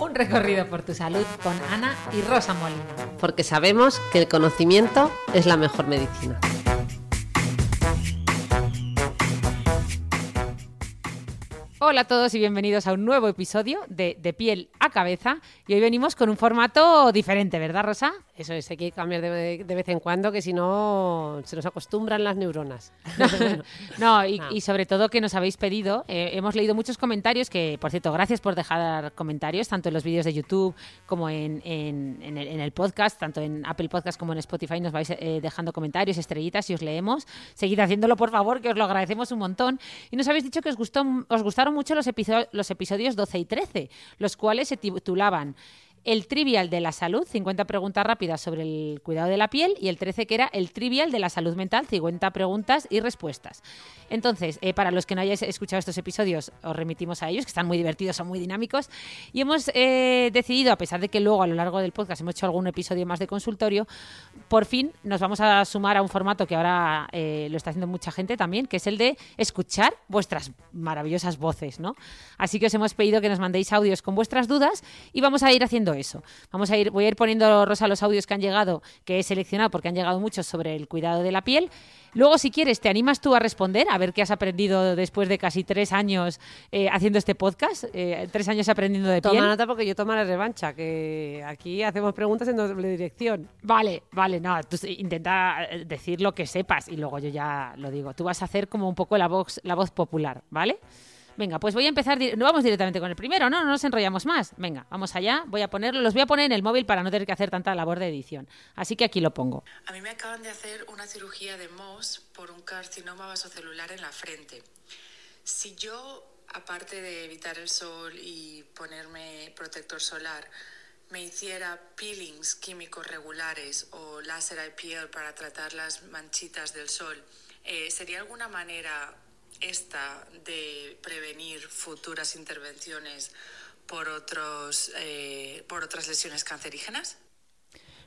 Un recorrido por tu salud con Ana y Rosa Molina. Porque sabemos que el conocimiento es la mejor medicina. Hola a todos y bienvenidos a un nuevo episodio de De piel a cabeza. Y hoy venimos con un formato diferente, ¿verdad, Rosa? Eso es, hay que cambiar de, de vez en cuando, que si no se nos acostumbran las neuronas. No, y, No. y sobre todo que nos habéis pedido, eh, hemos leído muchos comentarios que, por cierto, gracias por dejar comentarios, tanto en los vídeos de YouTube como en, en- en el, en el podcast, tanto en Apple Podcast como en Spotify, nos vais eh, dejando comentarios, estrellitas y os leemos. Seguid haciéndolo, por favor, que os lo agradecemos un montón. Y nos habéis dicho que os, gustó, os gustaron mucho los, episo- los episodios 12 y 13, los cuales se titulaban el trivial de la salud, 50 preguntas rápidas sobre el cuidado de la piel, y el 13 que era el trivial de la salud mental, 50 preguntas y respuestas. Entonces, eh, para los que no hayáis escuchado estos episodios, os remitimos a ellos, que están muy divertidos, son muy dinámicos, y hemos eh, decidido, a pesar de que luego a lo largo del podcast hemos hecho algún episodio más de consultorio, por fin nos vamos a sumar a un formato que ahora eh, lo está haciendo mucha gente también, que es el de escuchar vuestras maravillosas voces, ¿no? Así que os hemos pedido que nos mandéis audios con vuestras dudas y vamos a ir haciendo eso. Vamos a ir, voy a ir poniendo, Rosa, los audios que han llegado, que he seleccionado porque han llegado muchos sobre el cuidado de la piel. Luego, si quieres, te animas tú a responder, a ver qué has aprendido después de casi tres años eh, haciendo este podcast, eh, tres años aprendiendo de Toma piel. nota porque yo tomaré revancha, que aquí hacemos preguntas en doble dirección. Vale, vale, no, tú intenta eh, decir lo que sepas y luego yo ya lo digo. Tú vas a hacer como un poco la voz, la voz popular, ¿vale? Venga, pues voy a empezar, no vamos directamente con el primero, ¿no? No nos enrollamos más. Venga, vamos allá, voy a ponerlo, los voy a poner en el móvil para no tener que hacer tanta labor de edición. Así que aquí lo pongo. A mí me acaban de hacer una cirugía de MOS por un carcinoma vasocelular en la frente. Si yo, aparte de evitar el sol y ponerme protector solar, me hiciera peelings químicos regulares o láser IPL para tratar las manchitas del sol, eh, ¿sería alguna manera esta de prevenir futuras intervenciones por, otros, eh, por otras lesiones cancerígenas?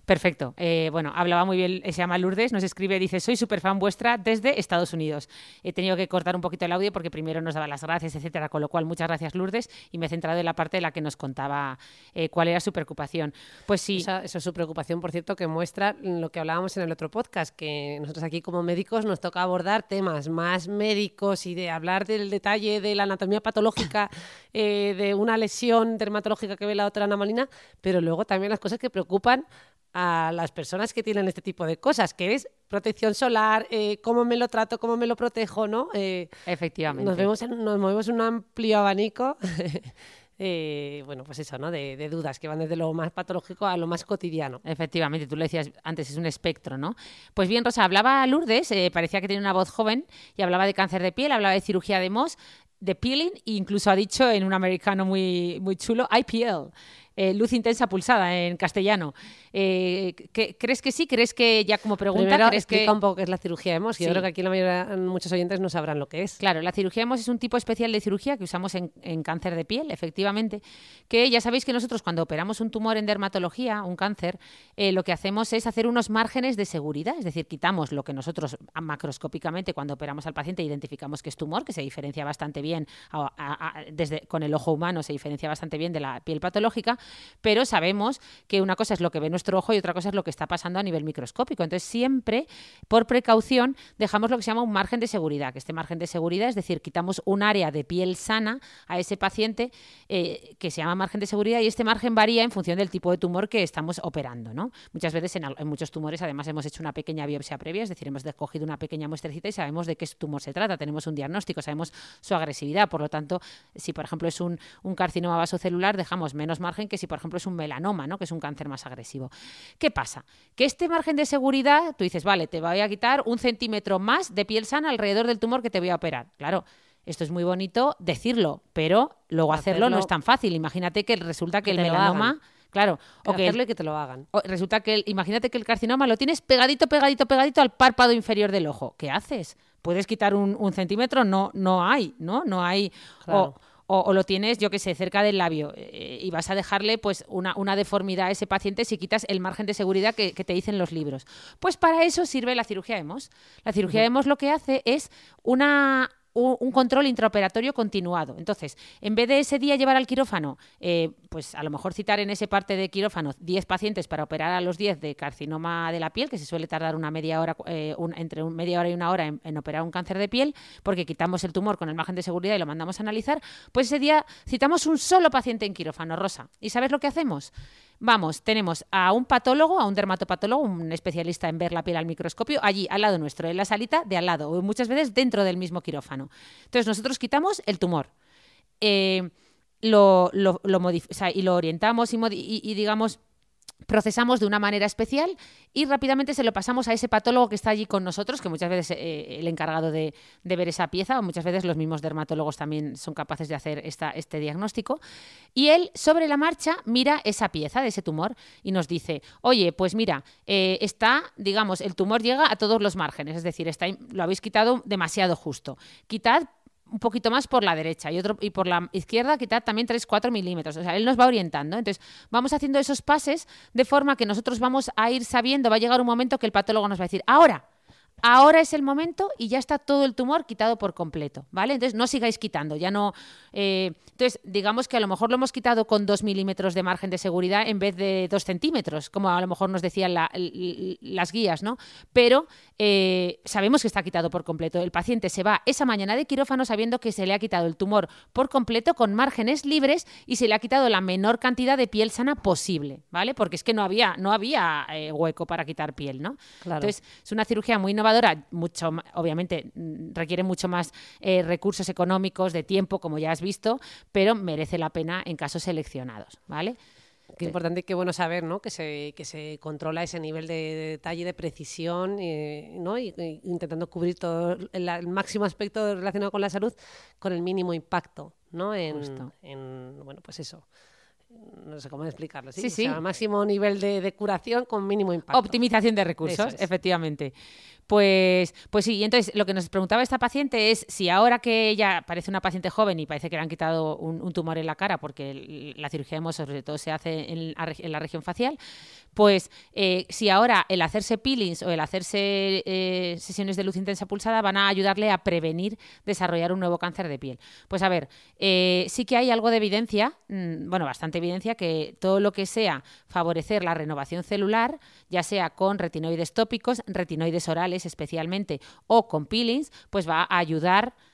Perfecto. Eh, bueno, hablaba muy bien, se llama Lourdes, nos escribe, dice, soy súper fan vuestra desde Estados Unidos. He tenido que cortar un poquito el audio porque primero nos daba las gracias, etcétera, con lo cual muchas gracias Lourdes y me he centrado en la parte de la que nos contaba eh, cuál era su preocupación. Pues sí, Esa, eso es su preocupación, por cierto, que muestra lo que hablábamos en el otro podcast, que nosotros aquí como médicos nos toca abordar temas más médicos y de hablar del detalle de la anatomía patológica eh, de una lesión dermatológica que ve la otra Ana Molina, pero luego también las cosas que preocupan a las personas que tienen este tipo de cosas, que es protección solar, eh, cómo me lo trato, cómo me lo protejo, ¿no? Eh, efectivamente. nos, vemos en- nos movemos en un amplio abanico. eh, bueno, pues eso, ¿no? De, de dudas que van desde lo más patológico a lo más cotidiano. Efectivamente, tú lo decías antes, es un espectro, ¿no? Pues bien, Rosa, hablaba Lourdes, eh, parecía que tenía una voz joven y hablaba de cáncer de piel, hablaba de cirugía de MOS, de peeling e incluso ha dicho en un americano muy, muy chulo, IPL. Eh, luz intensa pulsada en castellano. Eh, ¿qué- ¿Crees que sí? ¿Crees que ya como pregunta? Primero, ¿crees explica que... un poco qué es la cirugía de Sí. Yo creo que aquí la mayoría, muchos oyentes no sabrán lo que es. Claro, la cirugía de Mohs es un tipo especial de cirugía que usamos en, en cáncer de piel, efectivamente, que ya sabéis que nosotros cuando operamos un tumor en dermatología, un cáncer, eh, lo que hacemos es hacer unos márgenes de seguridad, es decir, quitamos lo que nosotros macroscópicamente cuando operamos al paciente identificamos que es tumor, que se diferencia bastante bien a- a- a- desde con el ojo humano, se diferencia bastante bien de la piel patológica, pero sabemos que una cosa es lo que ve nuestro ojo y otra cosa es lo que está pasando a nivel microscópico. Entonces, siempre, por precaución, dejamos lo que se llama un margen de seguridad, que este margen de seguridad es decir, quitamos un área de piel sana a ese paciente eh, que se llama margen de seguridad y este margen varía en función del tipo de tumor que estamos operando. ¿no? Muchas veces en, muchos tumores además hemos hecho una pequeña biopsia previa, es decir, hemos cogido una pequeña muestrecita y sabemos de qué tumor se trata, tenemos un diagnóstico, sabemos su agresividad, por lo tanto, si por ejemplo es un, un carcinoma vasocelular, dejamos menos margen que si por ejemplo es un melanoma, ¿no? que es un cáncer más agresivo. ¿Qué pasa? Que este margen de seguridad, tú dices, vale, te voy a quitar un centímetro más de piel sana alrededor del tumor que te voy a operar. Claro, esto es muy bonito decirlo, pero luego hacerlo, no es tan fácil. Imagínate que resulta que, el melanoma... Claro, o que, hacerlo que te lo hagan. resulta que, imagínate que el carcinoma lo tienes pegadito, pegadito, pegadito al párpado inferior del ojo. ¿Qué haces? ¿Puedes quitar un, centímetro? No, no hay, ¿no? No hay o, lo tienes, yo que sé, cerca del labio eh, y vas a dejarle pues una, una, deformidad a ese paciente si quitas el margen de seguridad que, te dicen los libros. Pues para eso sirve la cirugía de Mohs. La cirugía de Mohs lo que hace es una un control intraoperatorio continuado. Entonces, en vez de ese día llevar al quirófano, eh, pues a lo mejor citar en ese parte de quirófano 10 pacientes para operar a los 10 de carcinoma de la piel, que se suele tardar una media hora, eh, entre media hora y una hora en, operar un cáncer de piel, porque quitamos el tumor con el margen de seguridad y lo mandamos a analizar, pues ese día citamos un solo paciente en quirófano, Rosa. ¿Y sabes lo que hacemos? Vamos, tenemos a un patólogo, a un dermatopatólogo, un especialista en ver la piel al microscopio, allí al lado nuestro, en la salita de al lado, o muchas veces dentro del mismo quirófano. Entonces nosotros quitamos el tumor. Eh, lo, lo, y lo orientamos y digamos procesamos de una manera especial y rápidamente se lo pasamos a ese patólogo que está allí con nosotros, que muchas veces eh, el encargado de, ver esa pieza, o muchas veces los mismos dermatólogos también son capaces de hacer esta, este diagnóstico. Y él, sobre la marcha, mira esa pieza de ese tumor y nos dice, oye, pues mira, eh, está, digamos, el tumor llega a todos los márgenes, es decir, está, lo habéis quitado demasiado justo. Quitad un poquito más por la derecha y otro y por la izquierda quitar también 3-4 milímetros. O sea, él nos va orientando. Entonces, vamos haciendo esos pases de forma que nosotros vamos a ir sabiendo, va a llegar un momento que el patólogo nos va a decir, ahora, ahora es el momento y ya está todo el tumor quitado por completo, ¿vale? Entonces no sigáis quitando, ya no... Eh, entonces, digamos que a lo mejor lo hemos quitado con dos milímetros de margen de seguridad en vez de dos centímetros, como a lo mejor nos decían las guías, ¿no? Pero eh, sabemos que está quitado por completo. El paciente se va esa mañana de quirófano sabiendo que se le ha quitado el tumor por completo con márgenes libres y se le ha quitado la menor cantidad de piel sana posible, ¿vale? Porque es que no había, no había eh, hueco para quitar piel, ¿no? Entonces, es una cirugía muy innovadora mucho, obviamente mm, requiere mucho más eh, recursos económicos, de tiempo, como ya has visto, pero merece la pena en casos seleccionados, ¿vale? Qué importante y qué bueno saber ¿no? que, se, que se controla ese nivel de, detalle, de precisión, eh, ¿no? y, intentando cubrir todo el, máximo aspecto relacionado con la salud con el mínimo impacto ¿no? en, en bueno, pues eso, no sé cómo explicarlo. Sí, sí. máximo nivel de, curación con mínimo impacto. Optimización de recursos, efectivamente. Pues, pues sí, y entonces lo que nos preguntaba esta paciente es si ahora que ella parece una paciente joven y parece que le han quitado un, tumor en la cara, porque la cirugía de sobre todo se hace en, la región facial, pues eh, si ahora el hacerse peelings o el hacerse eh, sesiones de luz intensa pulsada van a ayudarle a prevenir desarrollar un nuevo cáncer de piel. Pues a ver, eh, sí que hay algo de evidencia, mm, bueno, bastante evidencia, que todo lo que sea favorecer la renovación celular, ya sea con retinoides tópicos, retinoides orales especialmente, o con peelings, pues va a ayudar a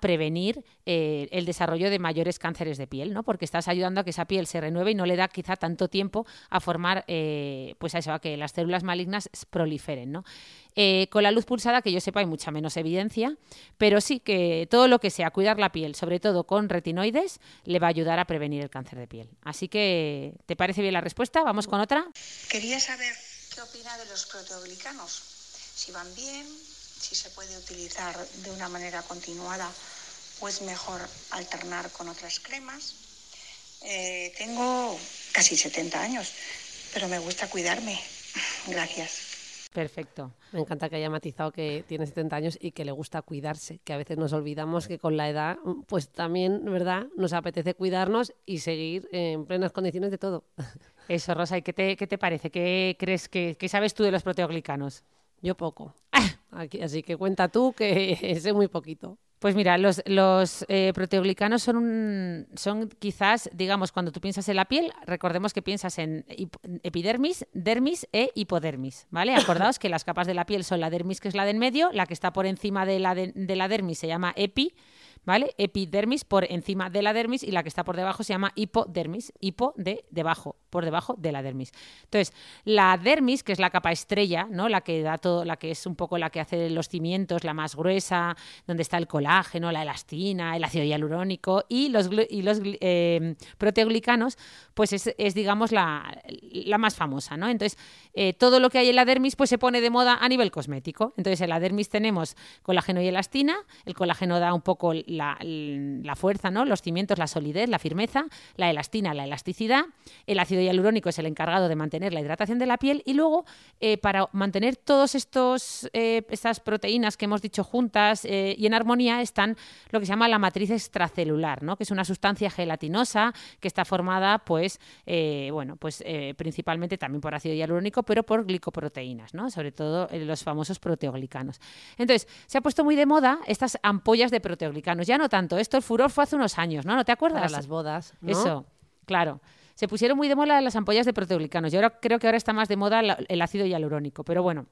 prevenir eh, el desarrollo de mayores cánceres de piel, ¿no? Porque estás ayudando a que esa piel se renueve y no le da quizá tanto tiempo a formar, eh, pues a eso, a que las células malignas proliferen, ¿no? Eh, con la luz pulsada, que yo sepa, hay mucha menos evidencia, pero sí que todo lo que sea cuidar la piel, sobre todo con retinoides, le va a ayudar a prevenir el cáncer de piel. Así que, ¿te parece bien la respuesta? Vamos con otra. Quería saber qué opina de los proteoglicanos. Si van bien, si se puede utilizar de una manera continuada o es mejor alternar con otras cremas. Eh, tengo casi 70 años, pero me gusta cuidarme. Gracias. Perfecto. Me encanta que haya matizado que tiene 70 años y que le gusta cuidarse, que a veces nos olvidamos que con la edad, pues también, ¿verdad? Nos apetece cuidarnos y seguir en plenas condiciones de todo. Eso, Rosa, ¿y qué te, qué te parece? ¿Qué crees que qué sabes tú de los proteoglicanos? Yo poco. así que cuenta tú que sé muy poquito. Pues mira, los, los eh, proteoglicanos son, un- son quizás, digamos, cuando tú piensas en la piel, recordemos que piensas en epidermis, dermis e hipodermis, ¿vale? Acordaos que las capas de la piel son la dermis, que es la del medio, la que está por encima de la, de, de la dermis se llama epi, ¿vale? Epidermis por encima de la dermis y la que está por debajo se llama hipodermis, hipo de debajo, por debajo de la dermis. Entonces, la dermis, que es la capa estrella, ¿no? La que da todo, la que es un poco la que hace los cimientos, la más gruesa, donde está el colágeno, la elastina, el ácido hialurónico y los, y los eh, proteoglicanos, pues es, es, digamos, la, la más famosa, ¿no? Entonces, eh, todo lo que hay en la dermis, pues se pone de moda a nivel cosmético. Entonces, en la dermis tenemos colágeno y elastina. El colágeno da un poco la, la fuerza, ¿no? Los cimientos, la solidez, la firmeza. La elastina, la elasticidad. El ácido hialurónico es el encargado de mantener la hidratación de la piel. Y luego, eh, para mantener todos estos eh, estas proteínas que hemos dicho juntas eh, y en armonía, están lo que se llama la matriz extracelular, ¿no? Que es una sustancia gelatinosa que está formada, pues, eh, bueno, pues principalmente también por ácido hialurónico, pero por glicoproteínas, ¿no? Sobre todo los famosos proteoglicanos. Entonces, se ha puesto muy de moda estas ampollas de proteoglicanos. Ya no tanto, esto el furor fue hace unos años, ¿no? ¿No te acuerdas? Para las bodas. ¿no? Eso, claro. Se pusieron muy de moda las ampollas de proteoglicanos. Yo ahora creo que ahora está más de moda el ácido hialurónico, pero bueno.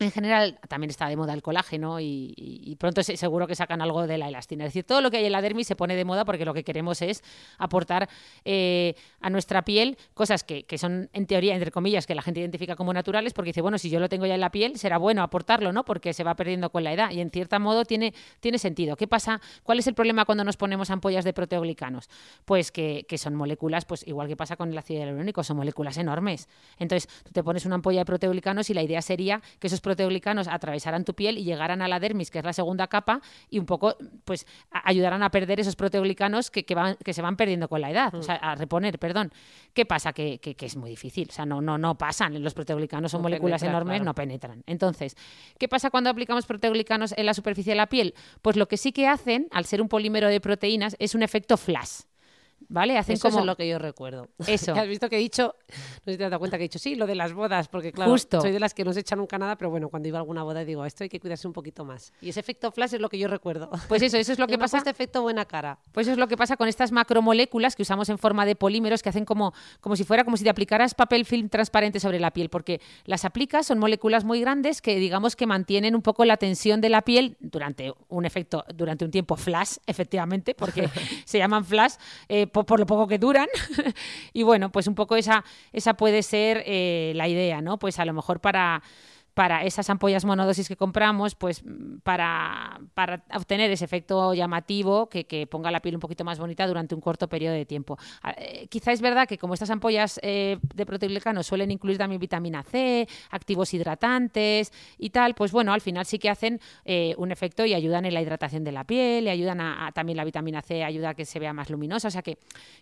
En general también está de moda el colágeno y, pronto se- seguro que sacan algo de la elastina. Es decir, todo lo que hay en la dermis se pone de moda porque lo que queremos es aportar eh, a nuestra piel cosas que, que son, en teoría, entre comillas, que la gente identifica como naturales porque dice, bueno, si yo lo tengo ya en la piel, será bueno aportarlo, ¿no? Porque se va perdiendo con la edad y en cierto modo tiene, tiene sentido. ¿Qué pasa? ¿Cuál es el problema cuando nos ponemos ampollas de proteoglicanos? Pues que, que son moléculas, pues igual que pasa con el ácido hialurónico, son moléculas enormes. Entonces, tú te pones una ampolla de proteoglicanos y la idea sería que esos proteoglicanos atravesaran tu piel y llegaran a la dermis, que es la segunda capa, y un poco, pues, a- ayudaran a perder esos proteoglicanos que, que, van, que se van perdiendo con la edad, o sea, a reponer, perdón. ¿Qué pasa? Que, que- que es muy difícil, o sea, no, no, no pasan. Los proteoglicanos son No moléculas enormes, claro. no penetran. Entonces, ¿qué pasa cuando aplicamos proteoglicanos en la superficie de la piel? Pues lo que sí que hacen, al ser un polímero de proteínas, es un efecto flash. ¿Vale? Hacen Eso como es lo que yo recuerdo. Eso. Has visto que he dicho, no sé si te has dado cuenta que he dicho, sí, lo de las bodas, porque claro, Justo. soy de las que no se echa nunca nada, pero bueno, cuando iba a alguna boda digo, esto hay que cuidarse un poquito más. Y ese efecto flash es lo que yo recuerdo. Pues eso, eso es lo que pasa. puesto efecto buena cara. Pues eso es lo que pasa con estas macromoléculas que usamos en forma de polímeros que hacen como, como si fuera como si te aplicaras papel film transparente sobre la piel, porque las aplicas, son moléculas muy grandes que digamos que mantienen un poco la tensión de la piel durante un efecto, durante un tiempo flash, efectivamente, porque se llaman flash eh, por, lo poco que duran. y bueno, pues un poco esa, esa puede ser eh, la idea, ¿no? Pues a lo mejor para para esas ampollas monodosis que compramos, pues mm, para, para obtener ese efecto llamativo que, que ponga la piel un poquito más bonita durante un corto periodo de tiempo. Ah, eh, quizá es verdad que como estas ampollas eh, de proteoglicanos suelen incluir también vitamina C, activos hidratantes y tal, pues bueno, al final sí que hacen eh, un efecto y ayudan en la hidratación de la piel, y ayudan a, a- también la vitamina C, ayuda a que se vea más luminosa, o sea que,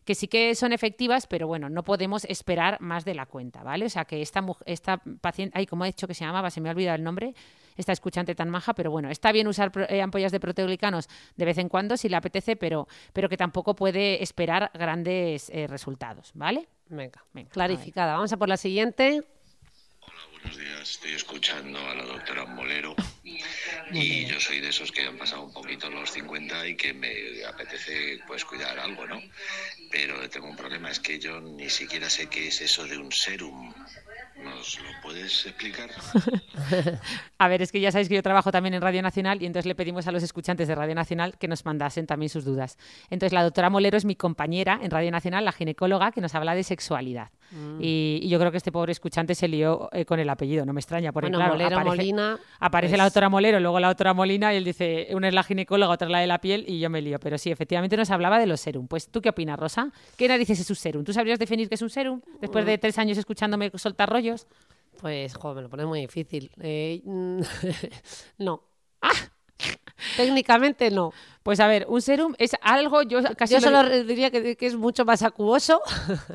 que sí que son efectivas, pero bueno, no podemos esperar más de la cuenta, ¿vale? O sea que esta, esta paciente, ay, ¿cómo ha dicho que se llamaba? Se me ha olvidado el nombre, esta escuchante tan maja, pero bueno, está bien usar eh, ampollas de proteoglicanos de vez en cuando si le apetece, pero, pero que tampoco puede esperar grandes eh, resultados, ¿vale? Venga, Venga, a clarificada. Vamos a por la siguiente. Hola, buenos días. Estoy escuchando a la doctora Molero y yo soy de esos que han pasado un poquito los 50 y que me apetece pues cuidar algo, ¿no? Pero tengo un problema, es que yo ni siquiera sé qué es eso de un serum. ¿Nos lo puedes explicar? A ver, es que ya sabéis que yo trabajo también en Radio Nacional y entonces le pedimos a los escuchantes de Radio Nacional que nos mandasen también sus dudas. Entonces la doctora Molero es mi compañera en Radio Nacional, la ginecóloga, que nos habla de sexualidad. Mm. Y, y yo creo que este pobre escuchante se lió eh, con el apellido, no me extraña, porque Bueno, claro, Molero, aparece, Molina, aparece pues- la doctora Molero, luego la doctora Molina y él dice, una es la ginecóloga, otra es la de la piel y yo me lío. Pero sí, efectivamente nos hablaba de los serum. Pues ¿tú qué opinas, Rosa? ¿Qué narices es un serum? ¿Tú sabrías definir qué es un serum después Mm. de tres años escuchándome soltar rollos? Pues, joder, me lo pones muy difícil. Eh, mm, no. Ah, Técnicamente no. Pues a ver, un serum es algo, yo casi Yo lo solo diría que, que es mucho más acuoso.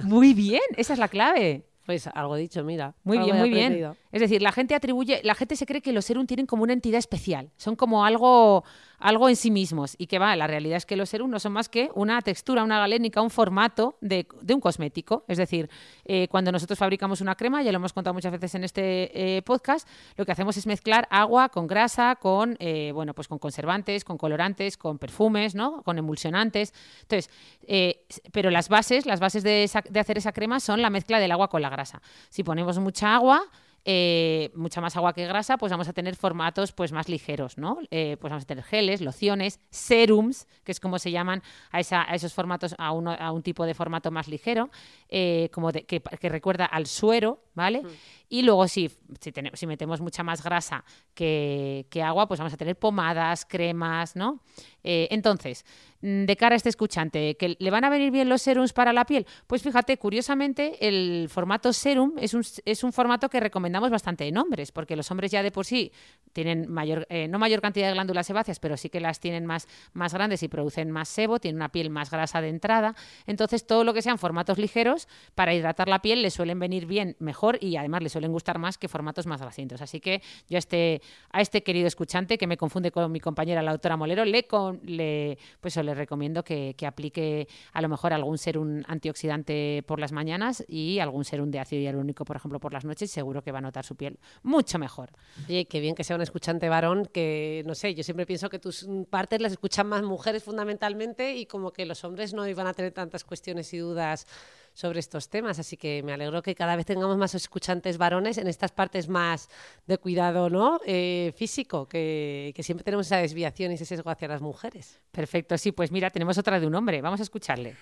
Muy bien, esa es la clave. Pues algo dicho, mira. Muy bien, muy bien. Es decir, la gente atribuye, la gente se cree que los serum tienen como una entidad especial, son como algo, algo en sí mismos y que va, la realidad es que los serum no son más que una textura, una galénica, un formato de, de un cosmético. Es decir, eh, cuando nosotros fabricamos una crema, ya lo hemos contado muchas veces en este eh, podcast, lo que hacemos es mezclar agua con grasa, con eh, bueno, pues con conservantes, con colorantes, con perfumes, ¿no? Con emulsionantes. Entonces, eh, pero las bases, las bases de, esa- de hacer esa crema son la mezcla del agua con la grasa. Si ponemos mucha agua, eh, mucha más agua que grasa, pues vamos a tener formatos pues más ligeros, ¿no? Eh, pues vamos a tener geles, lociones, serums, que es como se llaman a, esa- a esos formatos, a, uno- a un tipo de formato más ligero, eh, como de- que, que recuerda al suero, ¿vale? Y luego si, si, metemos mucha más grasa que, que agua, pues vamos a tener pomadas, cremas, ¿no? Eh, entonces, mm, de cara a este escuchante, ¿que le van a venir bien los serums para la piel? Pues fíjate, curiosamente, el formato serum es un, es un formato que recomendamos bastante en hombres, porque los hombres ya de por sí tienen mayor, eh, no mayor cantidad de glándulas sebáceas, pero sí que las tienen más, más grandes y producen más sebo, tienen una piel más grasa de entrada. Entonces, todo lo que sean formatos ligeros para hidratar la piel le suelen venir bien mejor y además le suelen gustar más que formatos más grasientos. Así que yo a este, a este querido escuchante que me confunde con mi compañera la doctora Molero, le, con- le, pues le recomiendo que, que aplique a lo mejor algún serum antioxidante por las mañanas y algún serum de ácido hialurónico, por ejemplo, por las noches. Seguro que va a notar su piel mucho mejor. Oye, qué bien que sea un escuchante varón, que no sé, yo siempre pienso que tus partes las escuchan más mujeres fundamentalmente y como que los hombres no iban a tener tantas cuestiones y dudas sobre estos temas, así que me alegro que cada vez tengamos más escuchantes varones en estas partes más de cuidado ¿no? Eh, físico, que, que siempre tenemos esa desviación y ese sesgo hacia las mujeres. Perfecto, sí, pues mira, tenemos otra de un hombre. Vamos a escucharle.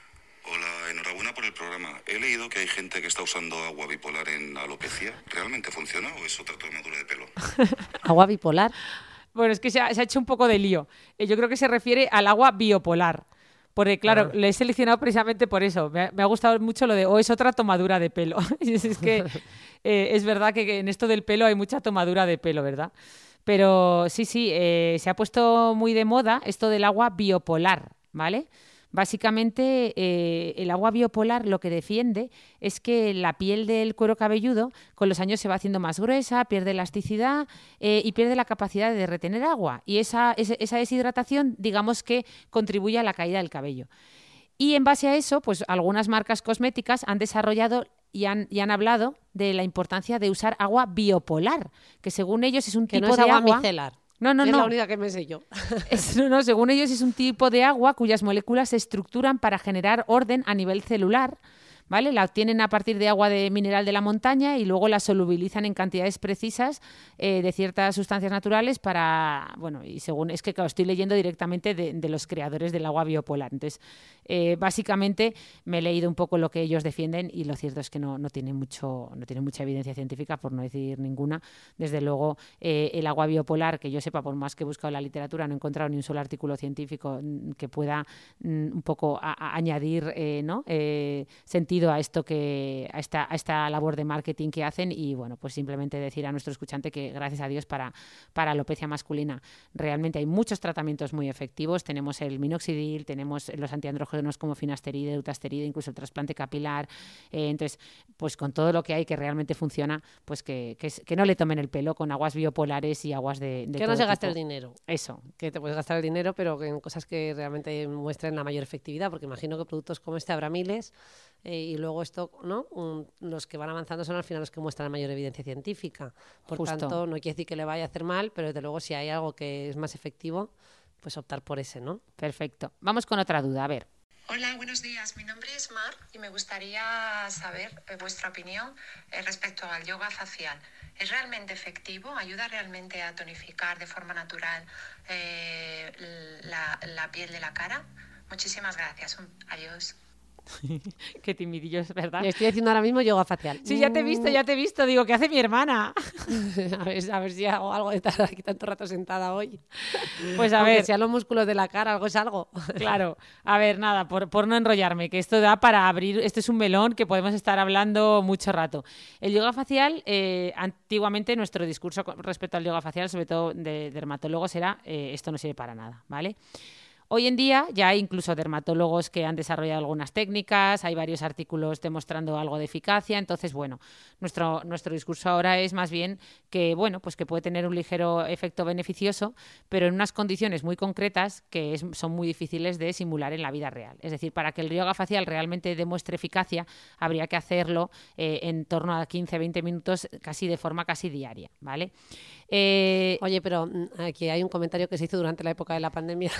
Hola, enhorabuena por el programa. He leído que hay gente que está usando agua bipolar en alopecia. ¿Realmente funciona o es otra tomadura de pelo? Agua bipolar. Bueno, es que se ha, se ha hecho un poco de lío. Eh, Yo creo que se refiere al agua biopolar. Porque, claro, le he seleccionado precisamente por eso. Me ha, me ha gustado mucho lo de, o es otra tomadura de pelo. Y es, que eh, es verdad que, que en esto del pelo hay mucha tomadura de pelo, ¿verdad? Pero sí, sí, eh, se ha puesto muy de moda esto del agua biopolar, ¿vale? Básicamente, eh, el agua biopolar lo que defiende es que la piel del cuero cabelludo con los años se va haciendo más gruesa, pierde elasticidad eh, y pierde la capacidad de retener agua. Y esa, esa deshidratación, digamos que contribuye a la caída del cabello. Y en base a eso, pues algunas marcas cosméticas han desarrollado y han, y han hablado de la importancia de usar agua biopolar, que según ellos es un Que tipo no es de agua, agua. micelar. No, no, es no. la única que me sé yo. Es- no, no, según ellos es un tipo de agua cuyas moléculas se estructuran para generar orden a nivel celular. ¿Vale? La obtienen a partir de agua de mineral de la montaña y luego la solubilizan en cantidades precisas eh, de ciertas sustancias naturales para, bueno, y según, es que claro, estoy leyendo directamente de, de los creadores del agua biopolar. Entonces, eh, básicamente me he leído un poco lo que ellos defienden y lo cierto es que no, no tiene mucho, no tiene mucha evidencia científica, por no decir ninguna. Desde luego, eh, el agua biopolar, que yo sepa, por más que he buscado la literatura, no he encontrado ni un solo artículo científico mm, que pueda mm, un poco añadir eh, ¿no? Sentido a esto que a esta, a esta labor de marketing que hacen y bueno pues simplemente decir a nuestro escuchante que gracias a Dios para para alopecia masculina realmente hay muchos tratamientos muy efectivos tenemos el minoxidil tenemos los antiandrógenos como finasteride dutasteride incluso el trasplante capilar eh, entonces pues con todo lo que hay que realmente funciona pues que, que, que no le tomen el pelo con aguas biopolares y aguas de, de que no se gaste el dinero. eso que te puedes gastar el dinero, pero en cosas que realmente muestren la mayor efectividad, porque imagino que productos como este habrá miles eh, y luego esto, ¿no? Los que van avanzando son al final los que muestran la mayor evidencia científica. Por Justo. tanto, no quiere decir que le vaya a hacer mal, pero desde luego si hay algo que es más efectivo, pues optar por ese, ¿no? perfecto vamos con otra duda a ver Hola, buenos días. Mi nombre es Mar y me gustaría saber eh, vuestra opinión eh, respecto al yoga facial. ¿Es realmente efectivo? ¿Ayuda realmente a tonificar de forma natural eh, la, la piel de la cara? Muchísimas gracias. Adiós. qué timidillo es verdad estoy haciendo ahora mismo yoga facial. Sí, ya te he visto, ya te he visto. Digo, ¿qué hace mi hermana? a, ver, a ver si hago algo de estar aquí tanto rato sentada hoy. Pues a Aunque ver, sean los músculos de la cara, algo es algo. claro. A ver, nada, por, por no enrollarme, que esto da para abrir, esto es un melón que podemos estar hablando mucho rato. El yoga facial, eh, antiguamente nuestro discurso respecto al yoga facial, sobre todo de dermatólogos, era eh, esto no sirve para nada, ¿vale? Hoy en día ya hay incluso dermatólogos que han desarrollado algunas técnicas, hay varios artículos demostrando algo de eficacia, entonces, bueno, nuestro, nuestro discurso ahora es más bien que, bueno, pues que puede tener un ligero efecto beneficioso, pero en unas condiciones muy concretas que son muy difíciles de simular en la vida real. Es decir, para que el yoga facial realmente demuestre eficacia, habría que hacerlo eh, en torno a 15-20 minutos casi de forma casi diaria, ¿vale? Eh, Oye, pero mm, aquí hay un comentario que se hizo durante la época de la pandemia.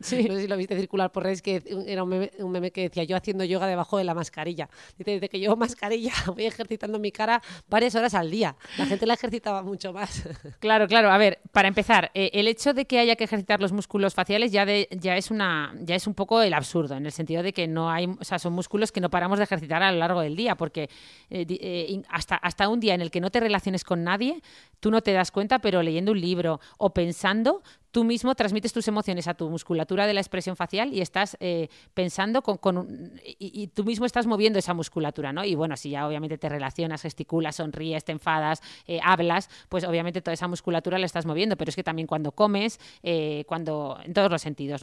Sí. No sé si lo viste circular por redes, que era un meme, que decía yo haciendo yoga debajo de la mascarilla. Dice, desde que llevo mascarilla voy ejercitando mi cara varias horas al día. La gente la ejercitaba mucho más. Claro, claro. A ver, para empezar, eh, el hecho de que haya que ejercitar los músculos faciales ya, de, ya, es una, ya es un poco el absurdo, en el sentido de que no hay, o sea, son músculos que no paramos de ejercitar a lo largo del día, porque eh, hasta, hasta un día en el que no te relaciones con nadie, tú no te das cuenta pero leyendo un libro o pensando, tú mismo transmites tus emociones a tu musculatura de la expresión facial y estás eh, pensando con, y, tú mismo estás moviendo esa musculatura, ¿no? Y bueno, si ya obviamente te relacionas, gesticulas, sonríes, te enfadas, eh, hablas, pues obviamente toda esa musculatura la estás moviendo, pero es que también cuando comes, eh, cuando en todos los sentidos.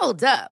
Hold up.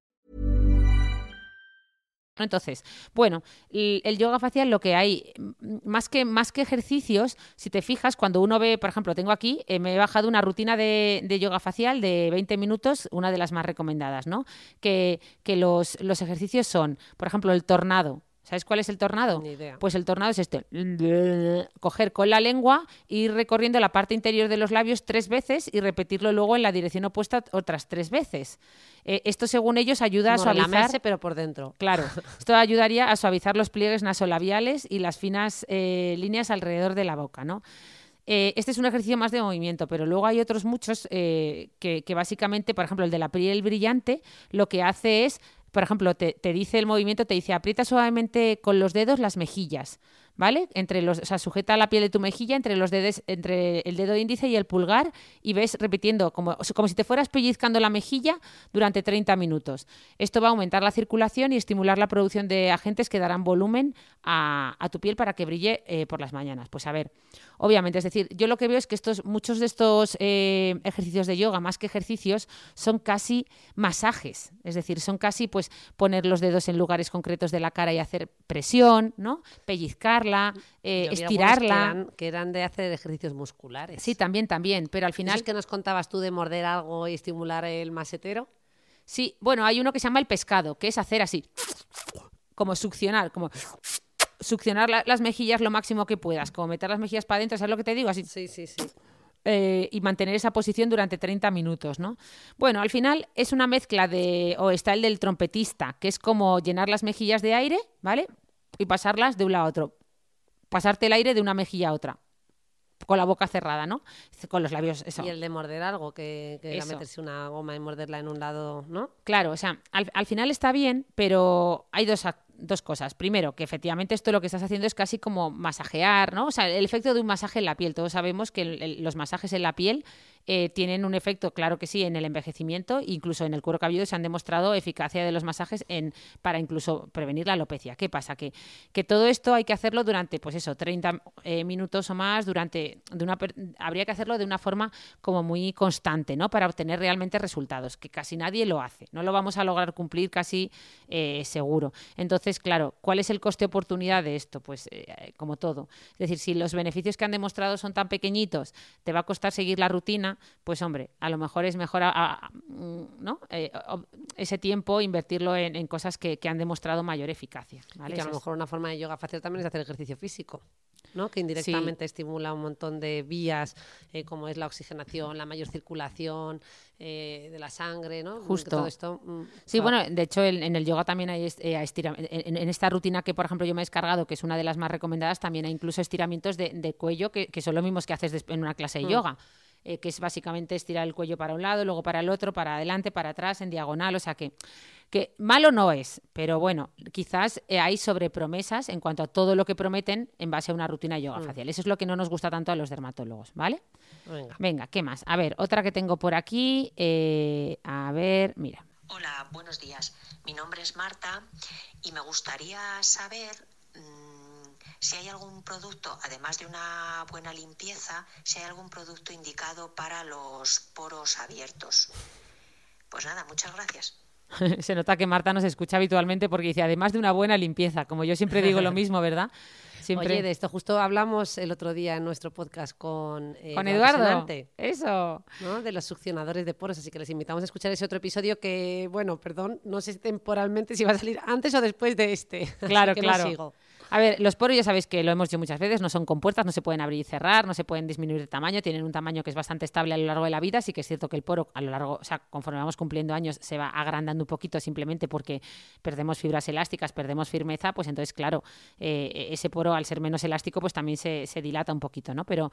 Entonces, bueno, el, yoga facial lo que hay, más que, más que ejercicios, si te fijas, cuando uno ve, por ejemplo, tengo aquí, eh, me he bajado una rutina de, yoga facial de 20 minutos, una de las más recomendadas, ¿no? Que, que los, los ejercicios son, por ejemplo, el tornado. ¿Sabes cuál es el tornado? Pues el tornado es este. Coger con la lengua, ir recorriendo la parte interior de los labios tres veces y repetirlo luego en la dirección opuesta otras tres veces. Eh, esto, según ellos, ayuda a suavizar... pero por dentro. Claro. Esto ayudaría a suavizar los pliegues nasolabiales y las finas eh, líneas alrededor de la boca, ¿no? Eh, este es un ejercicio más de movimiento, pero luego hay otros muchos que, que, básicamente, por ejemplo, el de la piel brillante, lo que hace es por ejemplo, te, dice el movimiento, te dice aprieta suavemente con los dedos las mejillas, ¿vale? Entre los, o sea, sujeta la piel de tu mejilla entre los dedos, entre el dedo índice y el pulgar y ves repitiendo como, como si te fueras pellizcando la mejilla durante 30 minutos. Esto va a aumentar la circulación y estimular la producción de agentes que darán volumen a, tu piel para que brille eh, por las mañanas. Pues a ver, obviamente, es decir, yo lo que veo es que estos, muchos de estos eh, ejercicios de yoga, más que ejercicios, son casi masajes, es decir, son casi pues poner los dedos en lugares concretos de la cara y hacer presión, ¿no? Pellizcarla, eh, estirarla. Que eran, de hacer ejercicios musculares. Sí, también, también, pero al final... ¿Es que nos contabas tú de morder algo y estimular el masetero? Sí, bueno, hay uno que se llama el pescado, que es hacer así, como succionar, como succionar las mejillas lo máximo que puedas, como meter las mejillas para adentro, ¿sabes lo que te digo? Así. Sí, sí, sí. Eh, y mantener esa posición durante 30 minutos, ¿no? Bueno, al final es una mezcla de, o está el del trompetista, que es como llenar las mejillas de aire, ¿vale? Y pasarlas de un lado a otro. Pasarte el aire de una mejilla a otra con la boca cerrada, ¿no? Con los labios, eso. Y el de morder algo, que, que era meterse una goma y morderla en un lado, ¿no? Claro, o sea, al, al final está bien, pero hay dos, dos cosas. Primero, que efectivamente esto lo que estás haciendo es casi como masajear, ¿no? O sea, el efecto de un masaje en la piel. Todos sabemos que los masajes en la piel eh, tienen un efecto, claro que sí, en el envejecimiento, incluso en el cuero cabelludo se han demostrado eficacia de los masajes en, para incluso prevenir la alopecia. ¿Qué pasa? Que, que todo esto hay que hacerlo durante, pues eso, 30 eh, minutos o más, durante, de una, habría que hacerlo de una forma como muy constante, ¿no? Para obtener realmente resultados, que casi nadie lo hace, no lo vamos a lograr cumplir casi eh, seguro. Entonces, Entonces, claro, ¿cuál es el coste-oportunidad de esto? Pues eh, como todo. Es decir, si los beneficios que han demostrado son tan pequeñitos, te va a costar seguir la rutina, pues hombre, a lo mejor es mejor mm, ¿no? Eh, ese tiempo invertirlo en, cosas que, han demostrado mayor eficacia. Y que a lo mejor una forma de yoga fácil también es hacer ejercicio físico. ¿No? que indirectamente estimula un montón de vías, eh, como es la oxigenación, la mayor circulación eh, de la sangre, ¿no? Justo. esto, mm, sí, bueno, de hecho en, el yoga también hay eh, en, en, esta rutina que, por ejemplo, yo me he descargado, que es una de las más recomendadas, también hay incluso estiramientos de, cuello que, son los mismos que haces en una clase de mm. yoga. que es básicamente estirar el cuello para un lado, luego para el otro, para adelante, para atrás, en diagonal, o sea que que malo no es, pero bueno, quizás eh, hay sobrepromesas en cuanto a todo lo que prometen en base a una rutina de yoga mm. facial. Eso es lo que no nos gusta tanto a los dermatólogos, ¿vale? Venga. ¿qué más? A ver, otra que tengo por aquí. Eh, a ver, mira. Hola, buenos días. Mi nombre es Marta y me gustaría saber mm, si hay algún producto, además de una buena limpieza, si hay algún producto indicado para los poros abiertos. Pues nada, muchas gracias. Se nota que Marta nos escucha habitualmente porque dice, además de una buena limpieza, como yo siempre digo lo mismo, ¿verdad? Siempre... Oye, de esto justo hablamos el otro día en nuestro podcast con, eh, con Eduardo. Eso. ¿no? De los succionadores de poros, así que les invitamos a escuchar ese otro episodio que, bueno, perdón, no sé temporalmente si va a salir antes o después de este. Claro, claro. A ver, los poros ya sabéis que lo hemos dicho muchas veces, no son compuertas, no se pueden abrir y cerrar, no se pueden disminuir de tamaño, tienen un tamaño que es bastante estable a lo largo de la vida, así que es cierto que el poro a lo largo, o sea, conforme vamos cumpliendo años se va agrandando un poquito simplemente porque perdemos fibras elásticas, perdemos firmeza, pues entonces, claro, eh, ese poro al ser menos elástico, pues también se, se dilata un poquito, ¿no? Pero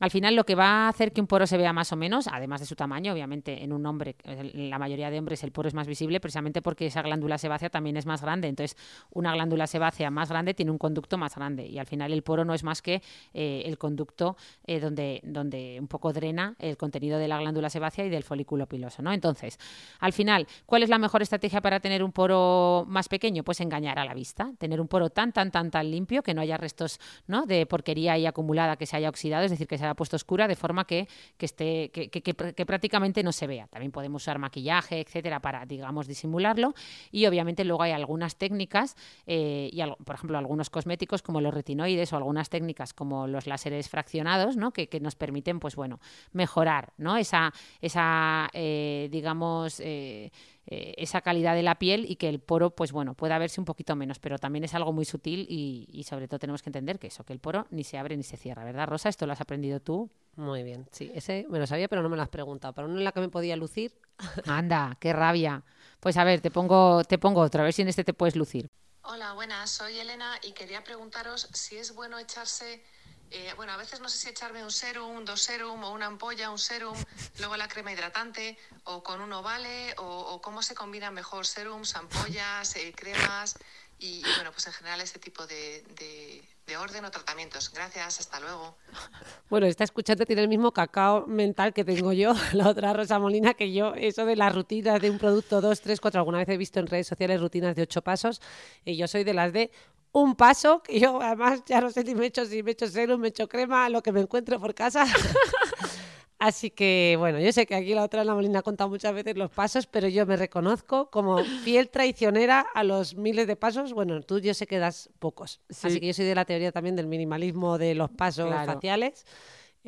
al final lo que va a hacer que un poro se vea más o menos, además de su tamaño, obviamente en un hombre, en la mayoría de hombres el poro es más visible precisamente porque esa glándula sebácea también es más grande. Entonces, una glándula sebácea más grande tiene un conducto más grande y al final el poro no es más que eh, el conducto eh, donde, donde un poco drena el contenido de la glándula sebácea y del folículo piloso. ¿no? Entonces, al final, ¿cuál es la mejor estrategia para tener un poro más pequeño? Pues engañar a la vista, tener un poro tan, tan, tan, tan limpio que no haya restos ¿no? de porquería ahí acumulada que se haya oxidado, es decir, que se puesto oscura de forma que, que esté, que, que, prácticamente no se vea. También podemos usar maquillaje, etcétera, para, digamos, disimularlo. Y obviamente luego hay algunas técnicas, eh, y por ejemplo, algunos cosméticos como los retinoides o algunas técnicas como los láseres fraccionados, ¿no? que, nos permiten, pues bueno, mejorar ¿no? esa, esa eh, digamos, eh, eh, esa calidad de la piel y que el poro, pues bueno, pueda verse un poquito menos, pero también es algo muy sutil y, sobre todo tenemos que entender que eso, que el poro ni se abre ni se cierra, ¿verdad, Rosa? Esto lo has aprendido tú. Muy bien, sí, ese me lo sabía, pero no me lo has preguntado. Para una en la que me podía lucir. Anda, qué rabia. Pues a ver, te pongo, te pongo otra, a ver si en este te puedes lucir. Hola, buenas, soy Elena y quería preguntaros si es bueno echarse eh, bueno, a veces no sé si echarme un serum, dos serum o una ampolla, un serum, luego la crema hidratante o con uno vale o, cómo se combinan mejor serums, ampollas, eh, cremas y, bueno, pues en general ese tipo de, orden o tratamientos. Gracias, hasta luego. Bueno, está escuchando tiene el mismo cacao mental que tengo yo, la otra Rosa Molina, que yo, eso de las rutinas de un producto, dos, tres, cuatro, alguna vez he visto en redes sociales rutinas de ocho pasos y yo soy de las de un paso, que yo además ya no sé si me he hecho, si me he hecho serum, me he hecho crema, lo que me encuentro por casa. Así que, bueno, yo sé que aquí la otra la Molina ha contado muchas veces los pasos, pero yo me reconozco como fiel traicionera a los miles de pasos. Bueno, tú yo sé que das pocos. Así que yo soy de la teoría también del minimalismo de los pasos faciales.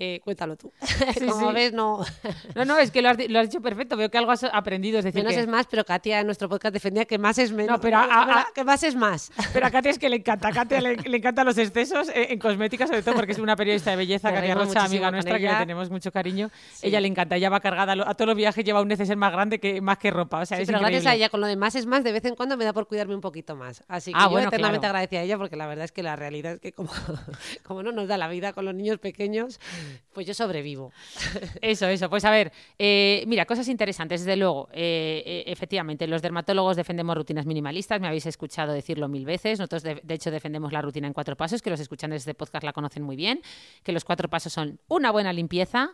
Eh, cuéntalo tú. Como ves, no. no, no, es que lo has, lo has, dicho perfecto. Veo que algo has aprendido. Es decir, Menos es más, pero Katia en nuestro podcast defendía que más es menos. No, pero a, que más es más. Pero a Katia es que le encanta. A Katia le, encantan los excesos eh, en cosmética, sobre todo porque es una periodista de belleza, Katia Rocha, amiga nuestra, que le tenemos mucho cariño. Ella le encanta. Ella va cargada a todos los viajes, lleva un neceser más grande que más que ropa. O sea, pero gracias a ella, con lo de más es más, de vez en cuando me da por cuidarme un poquito más. Así que ah, yo eternamente agradecida a ella porque la verdad es que la realidad es que como, como no nos da la vida con los niños pequeños, pues yo sobrevivo vivo. Eso, eso. Pues a ver, eh, mira, cosas interesantes, desde luego. Eh, eh, efectivamente, los dermatólogos defendemos rutinas minimalistas, me habéis escuchado decirlo mil veces. Nosotros, de, hecho, defendemos la rutina en cuatro pasos, que los escuchantes de este podcast la conocen muy bien, que los cuatro pasos son una buena limpieza,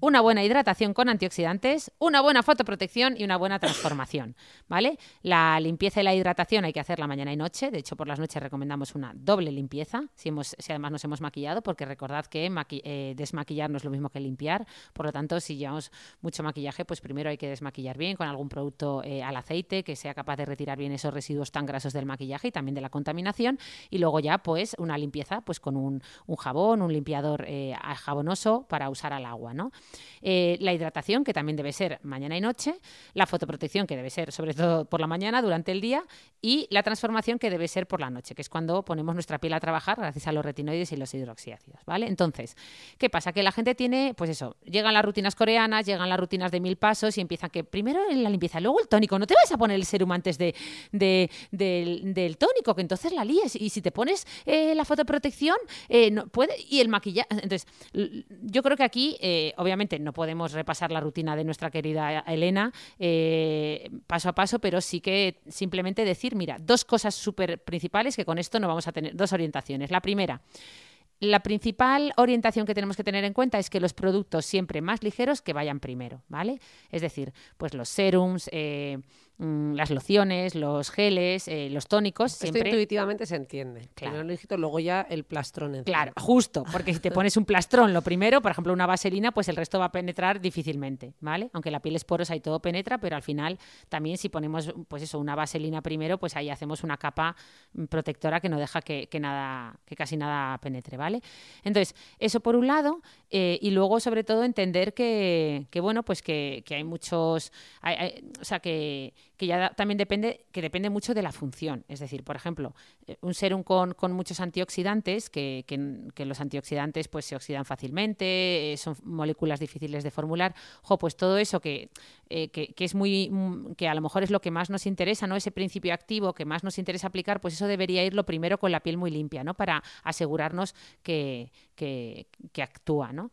una buena hidratación con antioxidantes, una buena fotoprotección y una buena transformación, ¿vale? La limpieza y la hidratación hay que hacerla mañana y noche, de hecho por las noches recomendamos una doble limpieza, si, hemos, si además nos hemos maquillado, porque recordad que eh, desmaquillar no es lo mismo que limpiar, por lo tanto si llevamos mucho maquillaje, pues primero hay que desmaquillar bien con algún producto eh, al aceite que sea capaz de retirar bien esos residuos tan grasos del maquillaje y también de la contaminación, y luego ya pues una limpieza pues con un, jabón, un limpiador eh, jabonoso para usar al agua, ¿no? Eh, la hidratación, que también debe ser mañana y noche, la fotoprotección, que debe ser sobre todo por la mañana, durante el día, y la transformación, que debe ser por la noche, que es cuando ponemos nuestra piel a trabajar gracias a los retinoides y los hidroxiácidos, ¿vale? Entonces, ¿qué pasa? Que la gente tiene, pues eso, llegan las rutinas coreanas, llegan las rutinas de mil pasos y empiezan que primero la limpieza, luego el tónico, no te vas a poner el serum antes de, del, tónico, que entonces la líes, y si te pones eh, la fotoprotección, eh, no puede, y el maquillaje, entonces, yo creo que aquí, obviamente, no podemos repasar la rutina de nuestra querida Elena eh, paso a paso, pero sí que simplemente decir, mira, dos cosas súper principales que con esto no vamos a tener, dos orientaciones. La primera, la principal orientación que tenemos que tener en cuenta es que los productos siempre más ligeros que vayan primero, ¿vale? Es decir, pues los serums, eh, Mm, las lociones, los geles, eh, los tónicos. siempre... intuitivamente se entiende. Claro. Primero luego ya el plastrón. Claro, justo, porque si te pones un plastrón lo primero, por ejemplo una vaselina, pues el resto va a penetrar difícilmente, ¿vale? Aunque la piel es porosa y todo penetra, pero al final también si ponemos, pues eso, una vaselina primero, pues ahí hacemos una capa protectora que no deja que, nada, que casi nada penetre, ¿vale? Entonces, eso por un lado, eh, y luego sobre todo entender que, bueno, pues que, hay muchos, o sea, que que ya también depende, que depende mucho de la función. Es decir, por ejemplo, eh, un serum con, con muchos antioxidantes, que, que, los antioxidantes pues se oxidan fácilmente, eh, son moléculas difíciles de formular, jo, pues todo eso que, eh, que, que, es muy, mm, que a lo mejor es lo que más nos interesa, ¿no? Ese principio activo que más nos interesa aplicar, pues eso debería ir lo primero con la piel muy limpia, ¿no? Para asegurarnos que, que, que actúa, ¿no?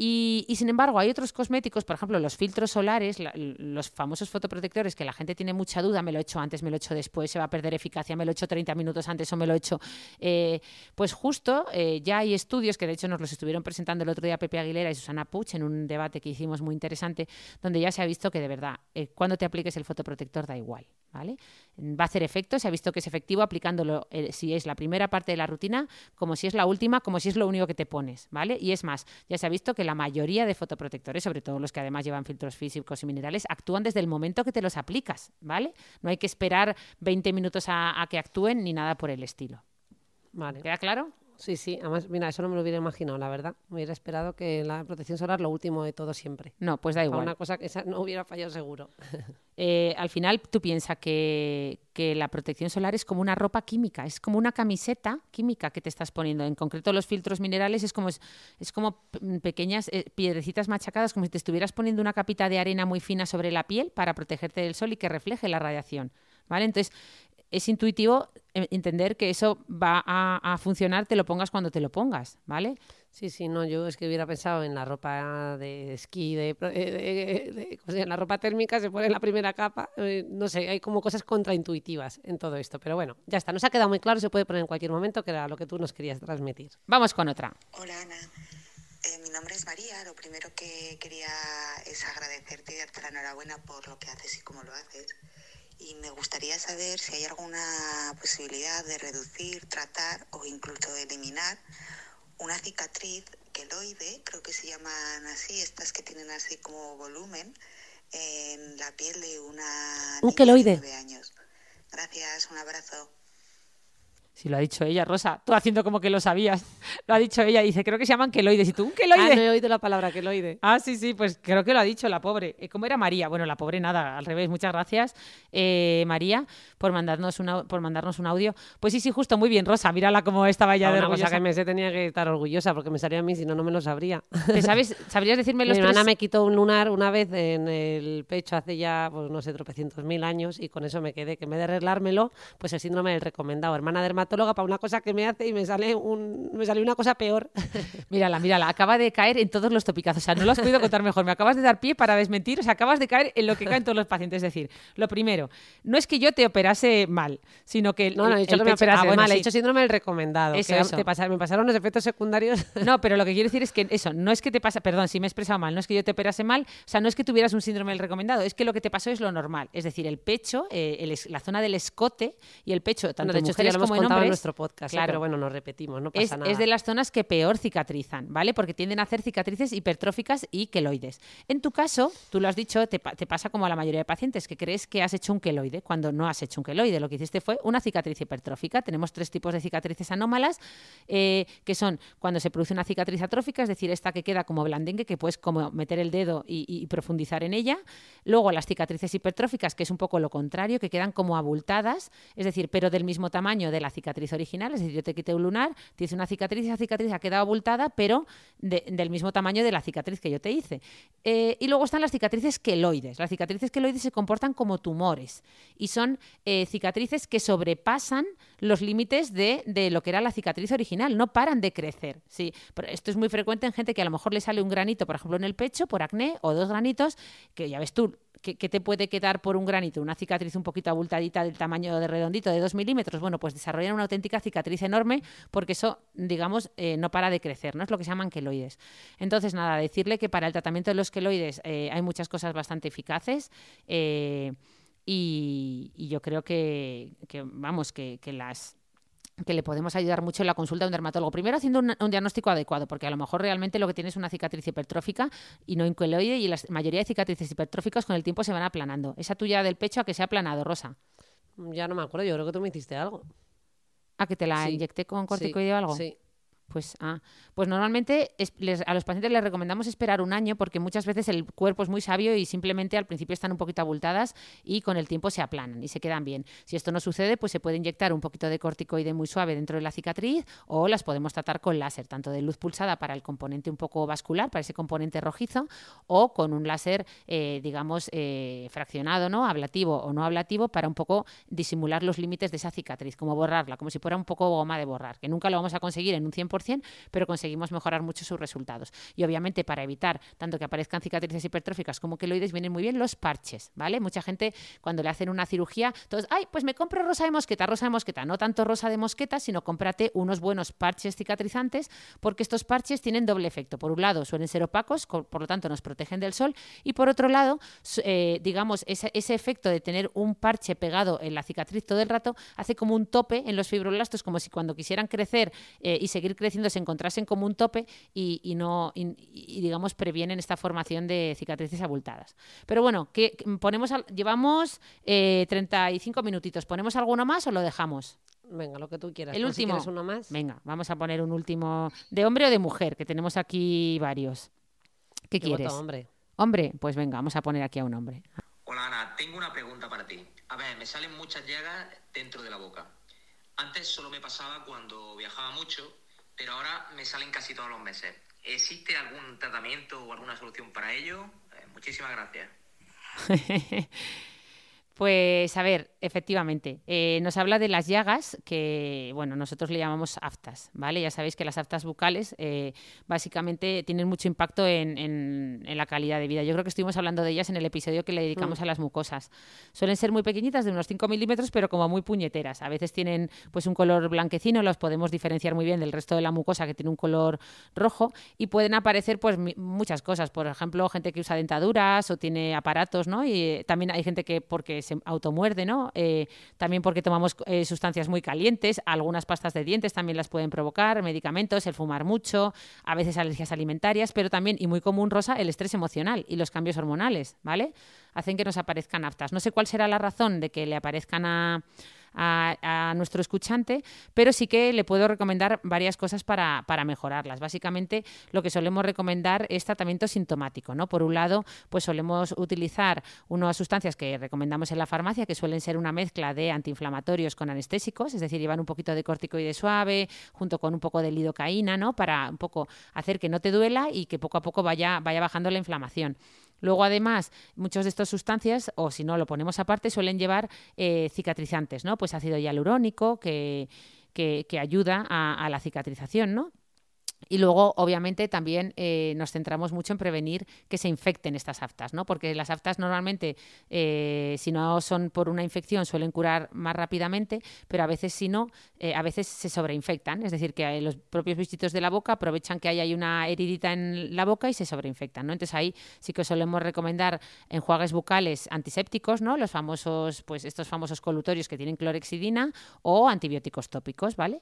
Y, sin embargo, hay otros cosméticos, por ejemplo, los filtros solares, los famosos fotoprotectores que la gente tiene mucha duda, me lo he hecho antes, me lo he hecho después, se va a perder eficacia, me lo he hecho 30 minutos antes o me lo he hecho. Eh, pues justo eh, ya hay estudios que de hecho nos los estuvieron presentando el otro día Pepe Aguilera y Susana Puch en un debate que hicimos muy interesante, donde ya se ha visto que de verdad, eh, cuando te apliques el fotoprotector da igual. ¿vale? Va a hacer efecto, se ha visto que es efectivo aplicándolo si es la primera parte de la rutina, como si es la última, como si es lo único que te pones, ¿vale? Y es más, ya se ha visto que la mayoría de fotoprotectores, sobre todo los que además llevan filtros físicos y minerales, actúan desde el momento que te los aplicas, ¿vale? No hay que esperar 20 minutos a, que actúen ni nada por el estilo. Vale. ¿Queda claro? Sí, sí, además, mira, eso no me lo hubiera imaginado, la verdad. Me hubiera esperado que la protección solar lo último de todo siempre. No, pues da igual. Una cosa que esa no hubiera fallado seguro. Eh, al final tú piensas que, la protección solar es como una ropa química, es como una camiseta química que te estás poniendo. En concreto los filtros minerales es como, es, como pequeñas eh, piedrecitas machacadas, como si te estuvieras poniendo una capita de arena muy fina sobre la piel para protegerte del sol y que refleje la radiación. ¿Vale? Entonces, es intuitivo eh, entender que eso va a, funcionar, te lo pongas cuando te lo pongas, ¿vale? Sí, sí, no, yo es que hubiera pensado en la ropa de esquí, de, en la ropa térmica, se pone la primera capa, eh, no sé, hay como cosas contraintuitivas en todo esto, pero bueno, ya está, nos ha quedado muy claro, se puede poner en cualquier momento, que era lo que tú nos querías transmitir. Vamos con otra. Hola Ana, eh, mi nombre es María, lo primero que quería es agradecerte y darte la enhorabuena por lo que haces y cómo lo haces y me gustaría saber si hay alguna posibilidad de reducir, tratar o incluso eliminar una cicatriz queloide, creo que se llaman así, estas que tienen así como volumen, en la piel de una un queloide. de 9 años. Gracias, un abrazo. Si lo ha dicho ella, Rosa, tú haciendo como que lo sabías. Lo ha dicho ella, dice, creo que se llaman queloides. ¿Y tú, un queloide? Ah, no he oído la palabra queloide. Ah, sí, sí, pues creo que lo ha dicho la pobre. Eh, ¿Cómo era María? Bueno, la pobre nada, al revés. Muchas gracias, eh, María, por mandarnos, una, por mandarnos un audio. Pues sí, sí, justo, muy bien, Rosa. Mírala cómo estaba ya de orgullosa. cosa que me sé tenía que estar orgullosa porque me salía a mí, si no, no me lo sabría. sabes, ¿Sabrías decirme los Mi hermana me quitó un lunar una vez en el pecho hace ya, pues no sé, tropecientos mil años y con eso me quedé, que en vez de arreglármelo, pues el síndrome del recomendado. Hermana dermatóloga para una cosa que me hace y me sale, un, me sale una cosa peor. Mírala, mírala, acaba de caer en todos los topicazos. O sea, no lo has podido contar mejor. Me acabas de dar pie para desmentir. O sea, acabas de caer en lo que caen todos los pacientes. Es decir, lo primero, no es que yo te operase mal, sino que. No, no, he dicho que me operase Ah, bueno, mal, he sí. dicho síndrome del recomendado. Eso, que eso. Te pasa- me pasaron los efectos secundarios. No, pero lo que quiero decir es que eso, no es que te pasa, perdón, si me he expresado mal, no es que yo te operase mal, o sea, no es que tuvieras un síndrome del recomendado, es que lo que te pasó es lo normal, es decir, el pecho, eh, el la zona del escote y el pecho, tanto Bueno, de hecho, mujeres como en contado nuestro podcast, ¿eh? claro, pero bueno, nos repetimos, no es, pasa nada. es de las zonas que peor cicatrizan, ¿vale? Porque tienden a hacer cicatrices hipertróficas y queloides. En tu caso, tú lo has dicho, te pasa como a la mayoría de pacientes, que crees que has hecho un queloide, cuando no has hecho un queloide. Lo que hiciste fue una cicatriz hipertrófica. Tenemos tres tipos de cicatrices anómalas, eh, que son cuando se produce una cicatriz atrófica, es decir, esta que queda como blandengue, que puedes como meter el dedo y, y profundizar en ella. Luego las cicatrices hipertróficas, que es un poco lo contrario, que quedan como abultadas, es decir, pero del mismo tamaño de la cicatriz original, es decir, yo te quité un lunar, hice una cicatriz, esa cicatriz ha quedado abultada, pero de- del mismo tamaño de la cicatriz que yo te hice. Eh, y luego están las cicatrices queloides. Las cicatrices queloides se comportan como tumores y son eh, cicatrices que sobrepasan los límites de, de lo que era la cicatriz original, no paran de crecer. Sí, pero esto es muy frecuente en gente que a lo mejor le sale un granito, por ejemplo, en el pecho por acné o dos granitos, que ya ves tú, ¿qué, te puede quedar por un granito? Una cicatriz un poquito abultadita del tamaño de redondito de dos milímetros. Bueno, pues desarrollan una auténtica cicatriz enorme porque eso, digamos, eh, no para de crecer, ¿no? Es lo que se llaman queloides. Entonces, nada, decirle que para el tratamiento de los queloides eh, hay muchas cosas bastante eficaces. eh, y, yo creo que, vamos, que las que le podemos ayudar mucho en la consulta a un dermatólogo. Primero haciendo un, un diagnóstico adecuado, porque a lo mejor realmente lo que tiene es una cicatriz hipertrófica y no un queloide, y la mayoría de cicatrices hipertróficas con el tiempo se van aplanando. Esa tuya del pecho a que se ha aplanado, Rosa. Ya no me acuerdo, yo creo que tú me hiciste algo. ¿A que te la Sí. inyecté con Sí, corticoide o algo? Sí. Pues, ah, pues normalmente es- les- a los pacientes les recomendamos esperar un año porque muchas veces el cuerpo es muy sabio y simplemente al principio están un poquito abultadas y con el tiempo se aplanan y se quedan bien. Si esto no sucede, pues se puede inyectar un poquito de corticoide muy suave dentro de la cicatriz o las podemos tratar con láser, tanto de luz pulsada para el componente un poco vascular, para ese componente rojizo, o con un láser, eh, digamos, eh, fraccionado, ¿no? Ablativo o no ablativo, para un poco disimular los límites de esa cicatriz, como borrarla, como si fuera un poco goma de borrar, que nunca lo vamos a conseguir en un 100%, pero conseguimos mejorar mucho sus resultados. Y obviamente para evitar tanto que aparezcan cicatrices hipertróficas como queloides, vienen muy bien los parches, ¿vale? Mucha gente cuando le hacen una cirugía, todos, ay, pues me compro rosa de mosqueta, rosa de mosqueta, no tanto rosa de mosqueta, sino cómprate unos buenos parches cicatrizantes, porque estos parches tienen doble efecto. Por un lado, suelen ser opacos, co- por lo tanto nos protegen del sol, y por otro lado, eh, digamos, ese, ese efecto de tener un parche pegado en la cicatriz todo el rato hace como un tope en los fibroblastos, como si cuando quisieran crecer eh, y seguir creciendo se encontrasen como un tope y, y no y, y, digamos previenen esta formación de cicatrices abultadas. Pero bueno, que ponemos al- llevamos eh, 35 minutitos. ¿Ponemos alguno más o lo dejamos? Venga, lo que tú quieras. El si último. quieres uno más. Venga, vamos a poner un último de hombre o de mujer, que tenemos aquí varios. ¿Qué Yo voto quieres? hombre. Hombre, pues venga, vamos a poner aquí a un hombre. Hola Ana, tengo una pregunta para ti. A ver, me salen muchas llagas dentro de la boca. Antes solo me pasaba cuando viajaba mucho, pero ahora me salen casi todos los meses. ¿Existe algún tratamiento o alguna solución para ello? Eh, muchísimas gracias. Pues a ver, efectivamente, eh, nos habla de las llagas que, bueno, nosotros le llamamos aftas, ¿vale? Ya sabéis que las aftas bucales eh, básicamente tienen mucho impacto en, en- en la calidad de vida. Yo creo que estuvimos hablando de ellas en el episodio que le dedicamos Mm. a las mucosas. Suelen ser muy pequeñitas, de unos 5 milímetros, pero como muy puñeteras. A veces tienen pues un color blanquecino, los podemos diferenciar muy bien del resto de la mucosa que tiene un color rojo y pueden aparecer pues muchas cosas. Por ejemplo, gente que usa dentaduras o tiene aparatos, ¿no? Y eh, también hay gente que porque se automuerde, ¿no? Eh, también porque tomamos eh, sustancias muy calientes, algunas pastas de dientes también las pueden provocar, medicamentos, el fumar mucho, a veces alergias alimentarias, pero también, y muy común, Rosa, el estrés emocional y los cambios hormonales, ¿vale? Hacen que nos aparezcan aftas. No sé cuál será la razón de que le aparezcan a, a, a nuestro escuchante, pero sí que le puedo recomendar varias cosas para, para mejorarlas. Básicamente, lo que solemos recomendar es tratamiento sintomático, ¿no? Por un lado, pues solemos utilizar unas sustancias que recomendamos en la farmacia, que suelen ser una mezcla de antiinflamatorios con anestésicos, es decir, llevan un poquito de corticoide suave junto con un poco de lidocaína, ¿no? Para un poco hacer que no te duela y que poco a poco vaya, vaya bajando la inflamación. Luego, además, muchas de estas sustancias, o si no lo ponemos aparte, suelen llevar eh, cicatrizantes, ¿no? Pues ácido hialurónico, que, que, que ayuda a, a la cicatrización, ¿no? Y luego, obviamente, también eh, nos centramos mucho en prevenir que se infecten estas aftas, ¿no? Porque las aftas normalmente, eh, si no son por una infección, suelen curar más rápidamente, pero a veces si no, eh, a veces se sobreinfectan. Es decir, que los propios bichitos de la boca aprovechan que hay, una heridita en la boca y se sobreinfectan, ¿no? Entonces ahí sí que solemos recomendar enjuagues bucales antisépticos, ¿no? Los famosos, pues estos famosos colutorios que tienen clorexidina o antibióticos tópicos, ¿vale?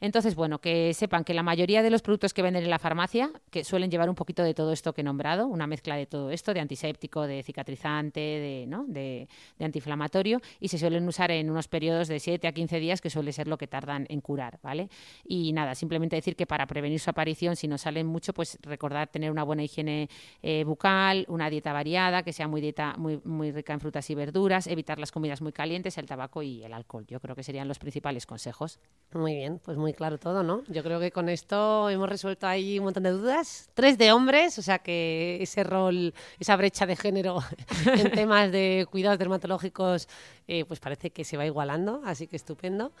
Entonces, bueno, que sepan que la mayoría de los productos que venden en la farmacia, que suelen llevar un poquito de todo esto que he nombrado, una mezcla de todo esto, de antiséptico, de cicatrizante, de, ¿no? de, antiinflamatorio, y se suelen usar en unos periodos de 7 a 15 días, que suele ser lo que tardan en curar, ¿vale? Y nada, simplemente decir que para prevenir su aparición, si no salen mucho, pues recordar tener una buena higiene eh, bucal, una dieta variada, que sea muy, dieta, muy, muy rica en frutas y verduras, evitar las comidas muy calientes, el tabaco y el alcohol. Yo creo que serían los principales consejos. Muy bien, pues muy claro todo, ¿no? Yo creo que con esto hemos resuelto ahí un montón de dudas. Tres de hombres, o sea que ese rol, esa brecha de género en temas de cuidados dermatológicos, eh, pues parece que se va igualando, así que estupendo.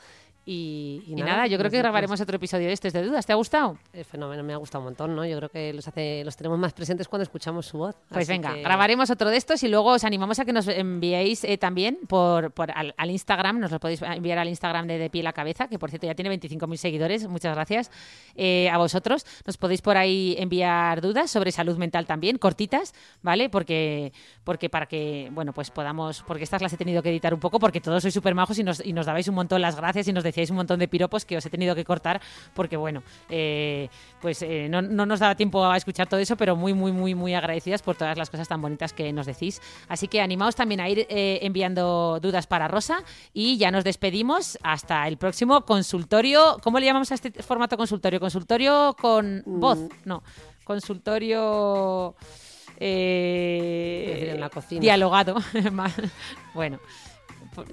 Y, y, nada, yo creo que grabaremos otro episodio de estos de dudas. ¿Te ha gustado? El fenómeno me ha gustado un montón, ¿no? Yo creo que los, hace, los tenemos más presentes cuando escuchamos su voz. Pues venga, que... grabaremos otro de estos y luego os animamos a que nos enviéis eh, también por, por al, al, Instagram, nos lo podéis enviar al Instagram de De Pie la Cabeza, que por cierto ya tiene 25.000 seguidores, muchas gracias eh, a vosotros. Nos podéis por ahí enviar dudas sobre salud mental también, cortitas, ¿vale? Porque, porque para que, bueno, pues podamos, porque estas las he tenido que editar un poco porque todos sois súper majos y nos, y nos dabais un montón las gracias y nos decíais un montón de piropos que os he tenido que cortar porque, bueno, eh, pues eh, no, no, nos daba tiempo a escuchar todo eso, pero muy, muy, muy, muy agradecidas por todas las cosas tan bonitas que nos decís. Así que animaos también a ir eh, enviando dudas para Rosa y ya nos despedimos hasta el próximo consultorio. ¿Cómo le llamamos a este formato consultorio? ¿Consultorio con voz? No, consultorio... Eh, en la cocina. Dialogado. bueno.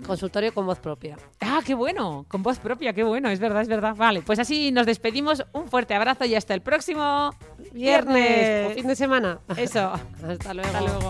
Consultorio con voz propia. Ah, qué bueno, con voz propia, qué bueno, es verdad, es verdad. Vale, pues así nos despedimos. Un fuerte abrazo y hasta el próximo viernes, viernes. o fin de semana. Eso. hasta luego. Hasta luego.